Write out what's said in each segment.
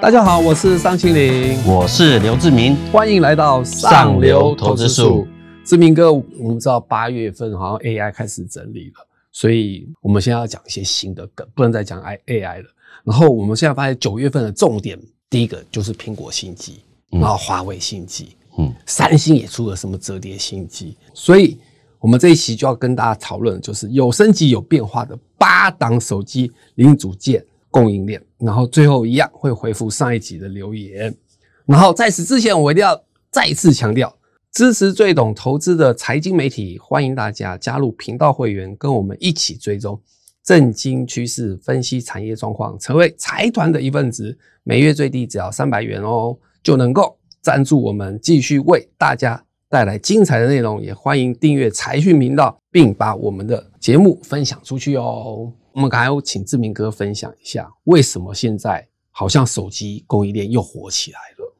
大家好，我是尚青林，我是刘志明，欢迎来到上流投资术。志明哥，我们知道八月份好像 AI 开始整理了，所以我们现在要讲一些新的梗，不能再讲 AI 了。然后我们现在发现九月份的重点，第一个就是苹果新机，然后华为新机，嗯，三星也出了什么折叠新机，所以我们这一期就要跟大家讨论，就是有升级有变化的八档手机零组件。供应链，然后最后一样会回复上一集的留言。然后在此之前，我一定要再次强调，支持最懂投资的财经媒体，欢迎大家加入频道会员，跟我们一起追踪正经趋势，分析产业状况，成为财团的一份子。每月最低只要三百元哦，就能够赞助我们，继续为大家带来精彩的内容。也欢迎订阅财讯频道，并把我们的节目分享出去哦。我们刚才请志明哥分享一下，为什么现在好像手机供应链又火起来了？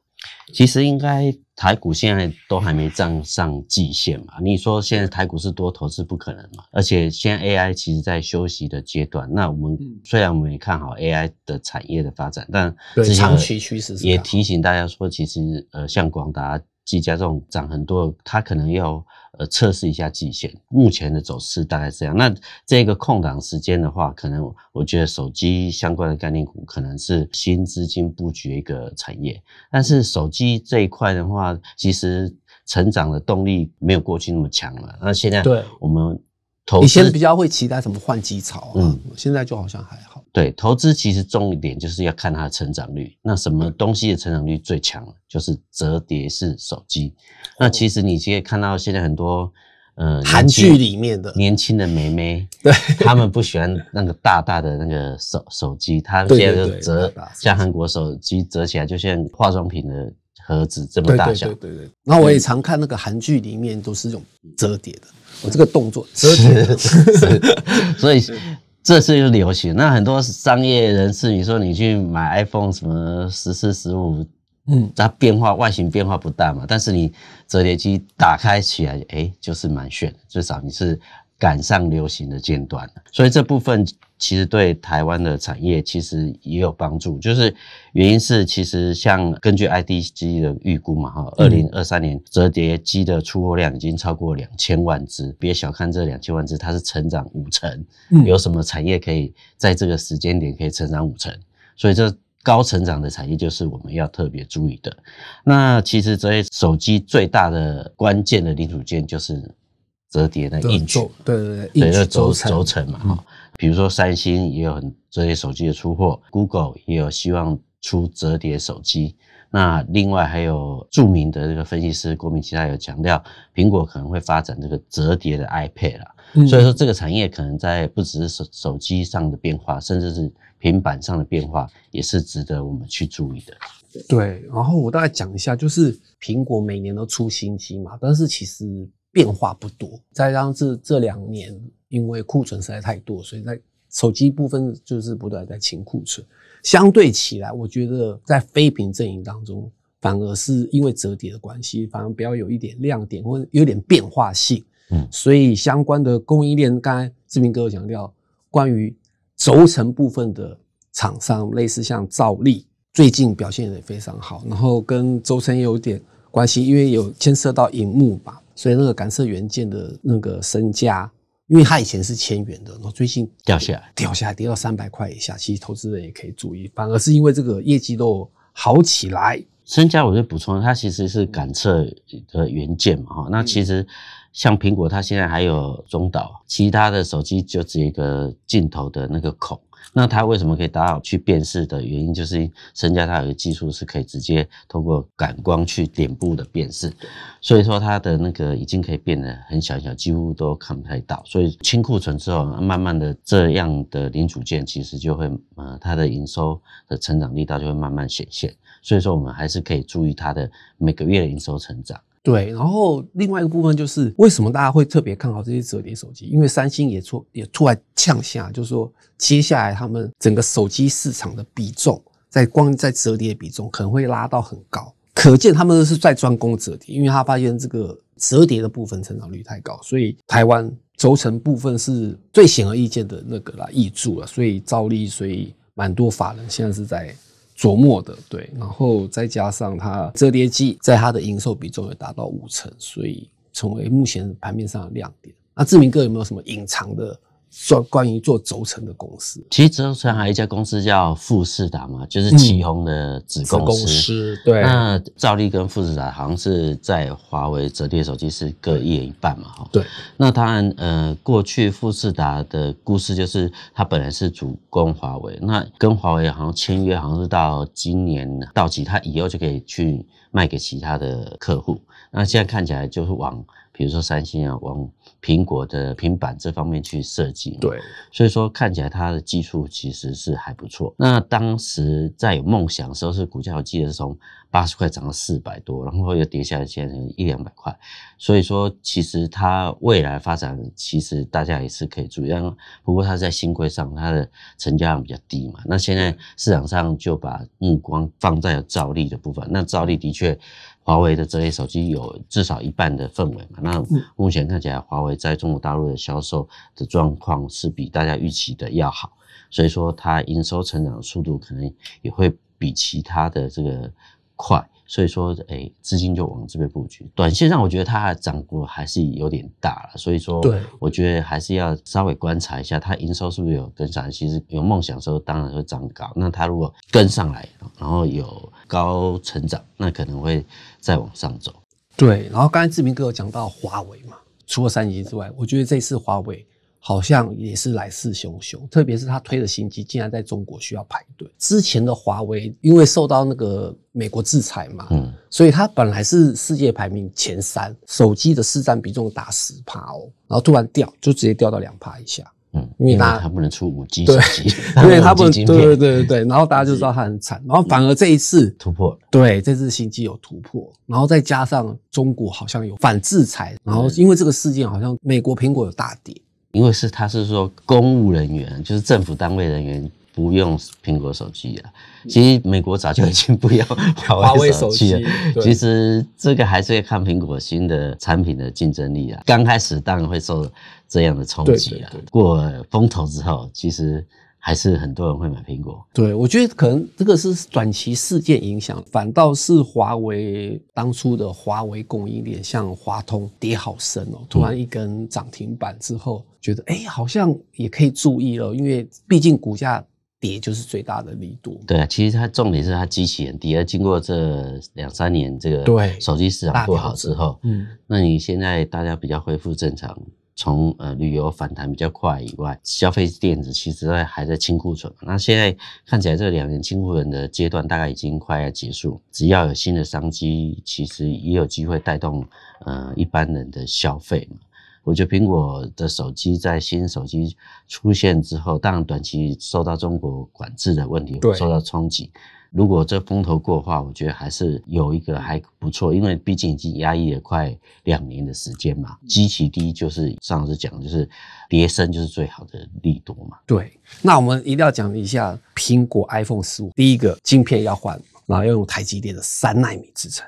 其实应该台股现在都还没站上季线嘛。你说现在台股是多头是不可能嘛？而且现在 AI 其实在休息的阶段。那我们虽然我们也看好 AI 的产业的发展，但长期趋势也提醒大家说，其实呃，像广达。技嘉这种涨很多，它可能要呃测试一下季线。目前的走势大概这样。那这个空档时间的话，可能我觉得手机相关的概念股可能是新资金布局一个产业。但是手机这一块的话，其实成长的动力没有过去那么强了。那现在对我们投。以前比较会期待什么换机潮，嗯，现在就好像还好。对，投资其实重点就是要看它的成长率。那什么东西的成长率最强？就是折叠式手机。那其实你可以看到现在很多，呃，韩剧里面的年轻的妹妹，对，他们不喜欢那个大大的那个手手机，他们现在就折，像韩国手机折起来就像化妆品的盒子这么大小。对对对。然后我也常看那个韩剧里面都是用折叠的。我这个动作，折叠 所以 这次就流行。那很多商业人士，你说你去买 iPhone 什么十四、十五，嗯，它变化外形变化不大嘛，但是你折叠机打开起来，哎，就是蛮炫，至少你是赶上流行的尖端所以这部分。其实对台湾的产业其实也有帮助，就是原因是其实像根据 IDG 的预估嘛，哈，二零二三年折叠机的出货量已经超过两千万只，别小看这两千万只，它是成长五成。有什么产业可以在这个时间点可以成长五成？所以这高成长的产业就是我们要特别注意的。那其实这些手机最大的关键的零组件就是折叠的硬曲，对对对，对，轴轴承嘛，哈。比如说，三星也有很折叠手机的出货，Google 也有希望出折叠手机。那另外还有著名的这个分析师郭明奇，他有强调，苹果可能会发展这个折叠的 iPad 啦。所以说，这个产业可能在不只是手手机上的变化，甚至是平板上的变化，也是值得我们去注意的。对，然后我大概讲一下，就是苹果每年都出新机嘛，但是其实变化不多。再加上这这两年。因为库存实在太多，所以在手机部分就是不断在清库存。相对起来，我觉得在非屏阵营当中，反而是因为折叠的关系，反而比较有一点亮点或者有点变化性。嗯，所以相关的供应链，刚才志明哥有强调，关于轴承部分的厂商，类似像兆力，最近表现也非常好。然后跟轴承有点关系，因为有牵涉到荧幕吧，所以那个感测元件的那个身价。因为它以前是千元的，然后最近掉下来，掉下来跌到三百块以下，其实投资人也可以注意，反而是因为这个业绩都好起来。身价我就补充，它其实是感测的元件嘛，哈，那其实像苹果，它现在还有中岛，其他的手机就只有一个镜头的那个孔。那它为什么可以达到去辨识的原因，就是身家它有个技术是可以直接通过感光去脸部的辨识，所以说它的那个已经可以变得很小小，几乎都看不太到。所以清库存之后，慢慢的这样的零组件其实就会呃它的营收的成长力道就会慢慢显现。所以说我们还是可以注意它的每个月的营收成长。对，然后另外一个部分就是为什么大家会特别看好这些折叠手机？因为三星也出也出来呛下，就是说接下来他们整个手机市场的比重，在光在折叠比重可能会拉到很高，可见他们是在专攻折叠，因为他发现这个折叠的部分成长率太高，所以台湾轴承部分是最显而易见的那个啦，易注了，所以照例，所以蛮多法人现在是在。琢磨的，对，然后再加上它折叠机在它的营收比重也达到五成，所以成为目前盘面上的亮点。那志明哥有没有什么隐藏的？做关于做轴承的公司，其实轴承还有一家公司叫富士达嘛，就是旗宏的子公司。对，那兆利跟富士达好像是在华为折叠手机是各一人一半嘛，哈。对。那当然，呃，过去富士达的故事就是他本来是主攻华为，那跟华为好像签约，好像是到今年到期，他以后就可以去卖给其他的客户。那现在看起来就是往。比如说三星啊，往苹果的平板这方面去设计，对，所以说看起来它的技术其实是还不错。那当时在有梦想的时候，是股价我记得是从八十块涨到四百多，然后又跌下来，现在一两百块。所以说，其实它未来发展，其实大家也是可以注意。但不过它在新规上，它的成交量比较低嘛。那现在市场上就把目光放在了兆利的部分。那兆利的确。华为的这类手机有至少一半的氛围嘛？那目前看起来，华为在中国大陆的销售的状况是比大家预期的要好，所以说它营收成长速度可能也会比其他的这个快。所以说，哎，资金就往这边布局。短线上，我觉得它的涨幅还是有点大了。所以说，对，我觉得还是要稍微观察一下，它营收是不是有跟上。其实有梦想的时候，当然会涨高。那它如果跟上来，然后有高成长，那可能会再往上走。对。然后刚才志明哥有讲到华为嘛，除了三星之外，我觉得这次华为。好像也是来势汹汹，特别是他推的新机，竟然在中国需要排队。之前的华为因为受到那个美国制裁嘛，嗯，所以它本来是世界排名前三，手机的市占比重达十帕哦，然后突然掉，就直接掉到两帕以下，嗯，因为它它不能出五 G 手机，因为它不能，对对对对对，然后大家就知道它很惨，然后反而这一次突破，对，这次新机有突破，然后再加上中国好像有反制裁，然后因为这个事件，好像美国苹果有大跌。因为是他是说公务人员，就是政府单位人员不用苹果手机了。其实美国早就已经不要华为手机了。其实这个还是要看苹果新的产品的竞争力啊。刚开始当然会受这样的冲击啊，过风头之后，其实。还是很多人会买苹果。对，我觉得可能这个是短期事件影响，反倒是华为当初的华为供应链，像华通跌好深哦，突然一根涨停板之后，觉得哎，好像也可以注意了，因为毕竟股价跌就是最大的力度。对啊，其实它重点是它机器人跌，而经过这两三年这个对手机市场不好之后，嗯，那你现在大家比较恢复正常。从呃旅游反弹比较快以外，消费电子其实在还在清库存。那现在看起来这两年清库存的阶段大概已经快要结束。只要有新的商机，其实也有机会带动呃一般人的消费嘛。我觉得苹果的手机在新手机出现之后，当然短期受到中国管制的问题受到冲击。如果这风头过的话，我觉得还是有一个还不错，因为毕竟已经压抑了快两年的时间嘛。基期低就是上次讲，就是叠升就是最好的利多嘛。对，那我们一定要讲一下苹果 iPhone 十五，第一个晶片要换，然后要用台积电的三纳米制程；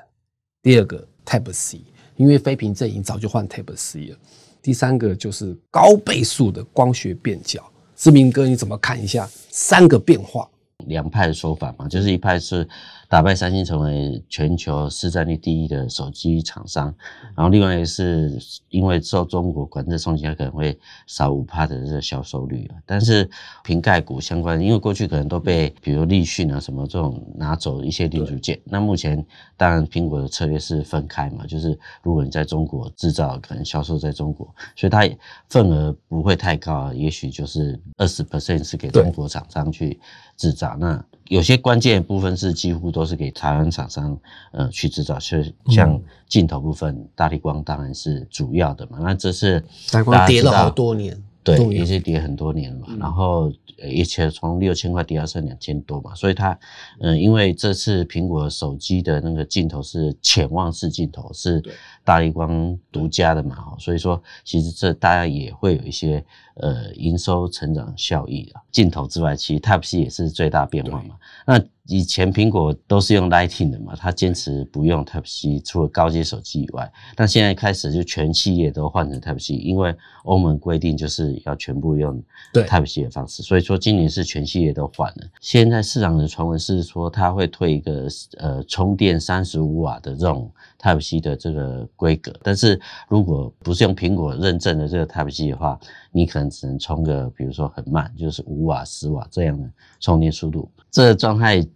第二个 Type C，因为非屏阵营早就换 Type C 了；第三个就是高倍数的光学变焦。志明哥，你怎么看一下三个变化？两派的说法嘛，就是一派是打败三星成为全球市占率第一的手机厂商，然后另外一个是因为受中国管制冲击，它可能会少五帕的这个销售率啊。但是瓶盖股相关，因为过去可能都被比如立讯啊什么这种拿走一些零组件，那目前当然苹果的策略是分开嘛，就是如果你在中国制造，可能销售在中国，所以它份额不会太高，也许就是二十 percent 是给中国厂商去制造。那有些关键部分是几乎都是给台湾厂商呃去制造，是像镜头部分，大力光当然是主要的嘛。那这是大力光跌了好多年，对，也是跌很多年了嘛。然后一切从六千块跌到剩两千多嘛，所以它嗯，因为这次苹果手机的那个镜头是潜望式镜头，是大力光独家的嘛，所以说其实这大家也会有一些呃营收成长效益啊。镜头之外，其实 Type C 也是最大变化嘛。那以前苹果都是用 Lightning 的嘛，它坚持不用 Type C，除了高阶手机以外，但现在开始就全系列都换成 Type C，因为欧盟规定就是要全部用 Type C 的方式，所以说今年是全系列都换了。现在市场的传闻是说，它会推一个呃充电三十五瓦的这种 Type C 的这个规格，但是如果不是用苹果认证的这个 Type C 的话，你可能只能充个比如说很慢，就是五瓦、十瓦这样的充电速度，这个状态。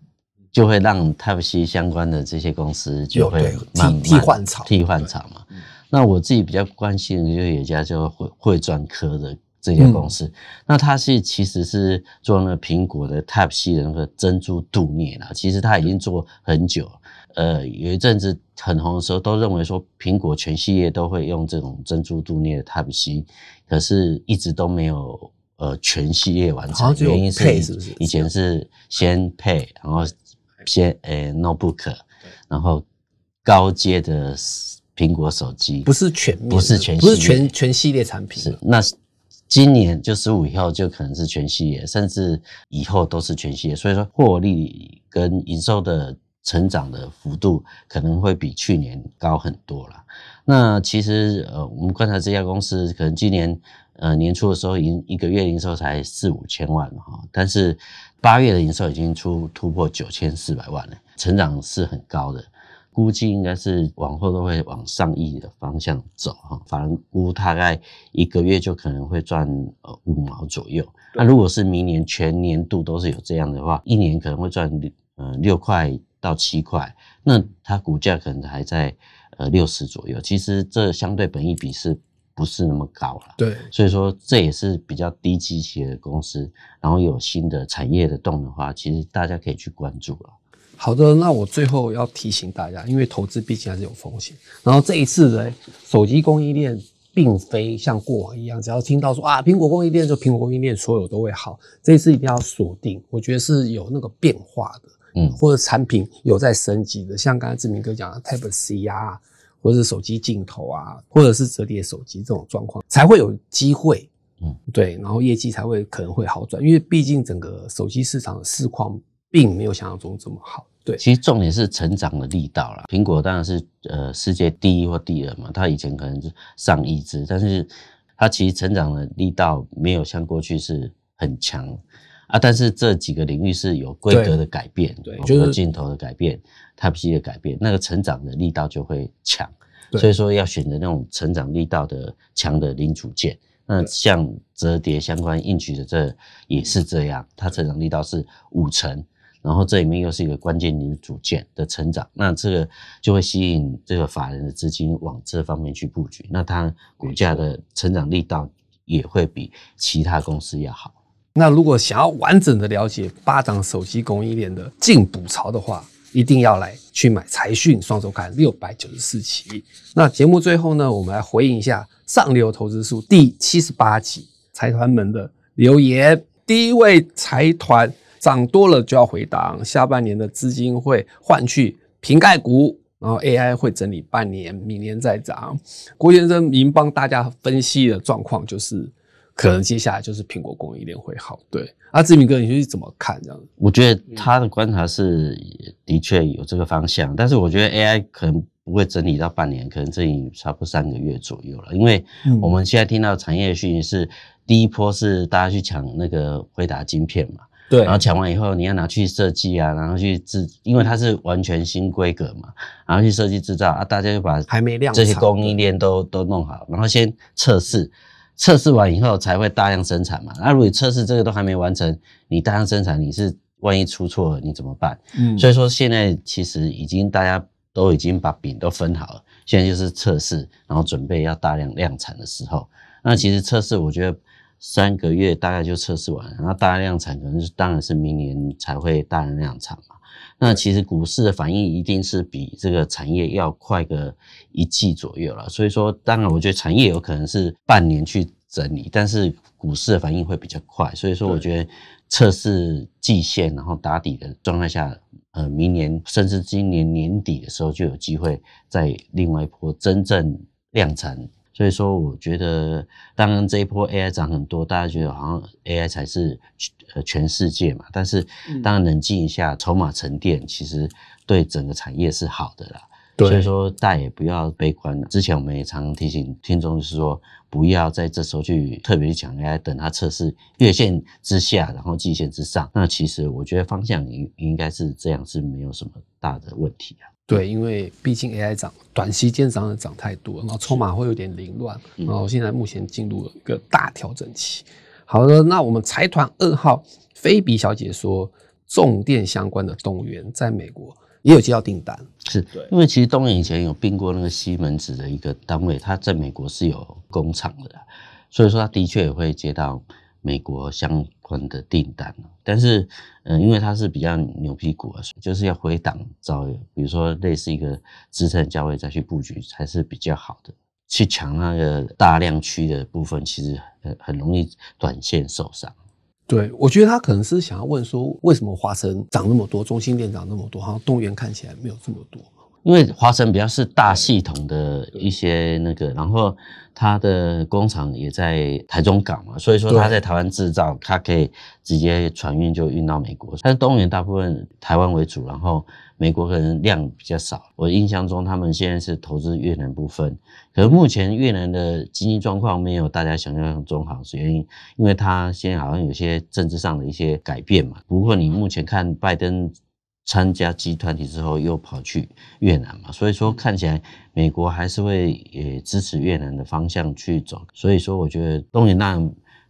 就会让 Type C 相关的这些公司就会替替换厂，替换厂嘛。那我自己比较关心的就有一家叫汇汇专科的这家公司，那它是其实是做那个苹果的 Type C 的那个珍珠镀镍啦。其实它已经做很久，呃，有一阵子很红的时候，都认为说苹果全系列都会用这种珍珠镀镍的 Type C，可是一直都没有呃全系列完成。原因是以前是先配，然后。先诶，notebook，然后高阶的苹果手机不是全不是全不是全全系列产品。是那今年就十五以后就可能是全系列，甚至以后都是全系列。所以说获利跟营收的成长的幅度可能会比去年高很多了。那其实呃，我们观察这家公司，可能今年呃年初的时候，营一个月营收才四五千万哈，但是。八月的营收已经出突破九千四百万了，成长是很高的，估计应该是往后都会往上亿的方向走哈。反正估大概一个月就可能会赚呃五毛左右。那如果是明年全年度都是有这样的话，一年可能会赚呃六块到七块，那它股价可能还在呃六十左右。其实这相对本益比是。不是那么高了，对，所以说这也是比较低基期的公司，然后有新的产业的动的话，其实大家可以去关注了。好的，那我最后要提醒大家，因为投资毕竟还是有风险。然后这一次的手机供应链，并非像过往一样，只要听到说啊苹果供应链就苹果供应链所有都会好。这一次一定要锁定，我觉得是有那个变化的，嗯，或者产品有在升级的，像刚才志明哥讲的 Type C 啊。或者是手机镜头啊，或者是折叠手机这种状况，才会有机会，嗯，对，然后业绩才会可能会好转，因为毕竟整个手机市场的市况并没有想象中这么好。对，其实重点是成长的力道啦。苹果当然是呃世界第一或第二嘛，它以前可能是上亿只，但是它其实成长的力道没有像过去是很强啊。但是这几个领域是有规格的改变，对，就是镜头的改变。Type C 的改变，那个成长的力道就会强，所以说要选择那种成长力道的强的零组件。那像折叠相关硬曲的这也是这样，它成长力道是五成，然后这里面又是一个关键零组件的成长，那这个就会吸引这个法人的资金往这方面去布局，那它股价的成长力道也会比其他公司要好。那如果想要完整的了解八档手机供应链的进补潮的话，一定要来去买财讯双周刊六百九十四期。那节目最后呢，我们来回应一下上流投资数第七十八集财团们的留言。第一位财团涨多了就要回档，下半年的资金会换去瓶盖股，然后 AI 会整理半年，明年再涨。郭先生，您帮大家分析的状况就是。可能接下来就是苹果供应链会好，对。阿志明哥，你是怎么看这样？我觉得他的观察是的确有这个方向，但是我觉得 AI 可能不会整理到半年，可能这已差不多三个月左右了。因为我们现在听到产业讯息是，第一波是大家去抢那个辉达晶片嘛，对。然后抢完以后，你要拿去设计啊，然后去制，因为它是完全新规格嘛，然后去设计制造啊，大家就把还没量这些供应链都都弄好，然后先测试。测试完以后才会大量生产嘛？那如果测试这个都还没完成，你大量生产，你是万一出错了，你怎么办？嗯，所以说现在其实已经大家都已经把饼都分好了，现在就是测试，然后准备要大量量产的时候。那其实测试，我觉得三个月大概就测试完，然后大量量产可能是当然是明年才会大量量产嘛。那其实股市的反应一定是比这个产业要快个一季左右了，所以说当然我觉得产业有可能是半年去整理，但是股市的反应会比较快，所以说我觉得测试季线然后打底的状态下，呃，明年甚至今年年底的时候就有机会在另外一波真正量产。所以说，我觉得当然这一波 AI 涨很多，大家觉得好像 AI 才是呃全世界嘛。但是当然冷静一下，筹码沉淀，其实对整个产业是好的啦。所以说，大家也不要悲观。之前我们也常常提醒听众，就是说不要在这时候去特别去讲 AI，等它测试月线之下，然后季线之上。那其实我觉得方向应应该是这样，是没有什么大的问题啊。对，因为毕竟 AI 涨，短期间涨的涨太多，然后筹码会有点凌乱，然后现在目前进入了一个大调整期。好的，那我们财团二号菲比小姐说，重电相关的动物园在美国也有接到订单，是因为其实东元以前有并过那个西门子的一个单位，它在美国是有工厂的，所以说它的确也会接到。美国相关的订单但是，嗯，因为它是比较牛皮股啊，就是要回档找，比如说类似一个支撑价位再去布局才是比较好的。去抢那个大量区的部分，其实很很容易短线受伤。对，我觉得他可能是想要问说，为什么华晨涨那么多，中心店涨那么多，好像动员看起来没有这么多。因为华晨比较是大系统的一些那个，然后它的工厂也在台中港嘛，所以说它在台湾制造，它可以直接船运就运到美国。但是东元大部分台湾为主，然后美国可能量比较少。我印象中他们现在是投资越南部分，可是目前越南的经济状况没有大家想象中好，是原因因为它现在好像有些政治上的一些改变嘛。不过你目前看拜登。参加集团体之后，又跑去越南嘛，所以说看起来美国还是会也支持越南的方向去走。所以说，我觉得东元那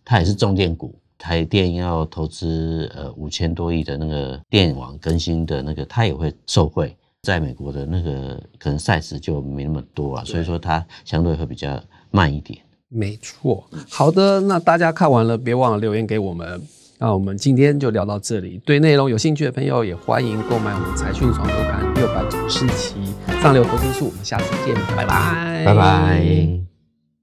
它也是重电股，台电要投资呃五千多亿的那个电网更新的那个，它也会受惠。在美国的那个可能赛事就没那么多啊，所以说它相对会比较慢一点。没错，好的，那大家看完了，别忘了留言给我们。那我们今天就聊到这里。对内容有兴趣的朋友，也欢迎购买我们财讯双周刊六百九十期上流投资术。我们下次见，拜拜，拜拜。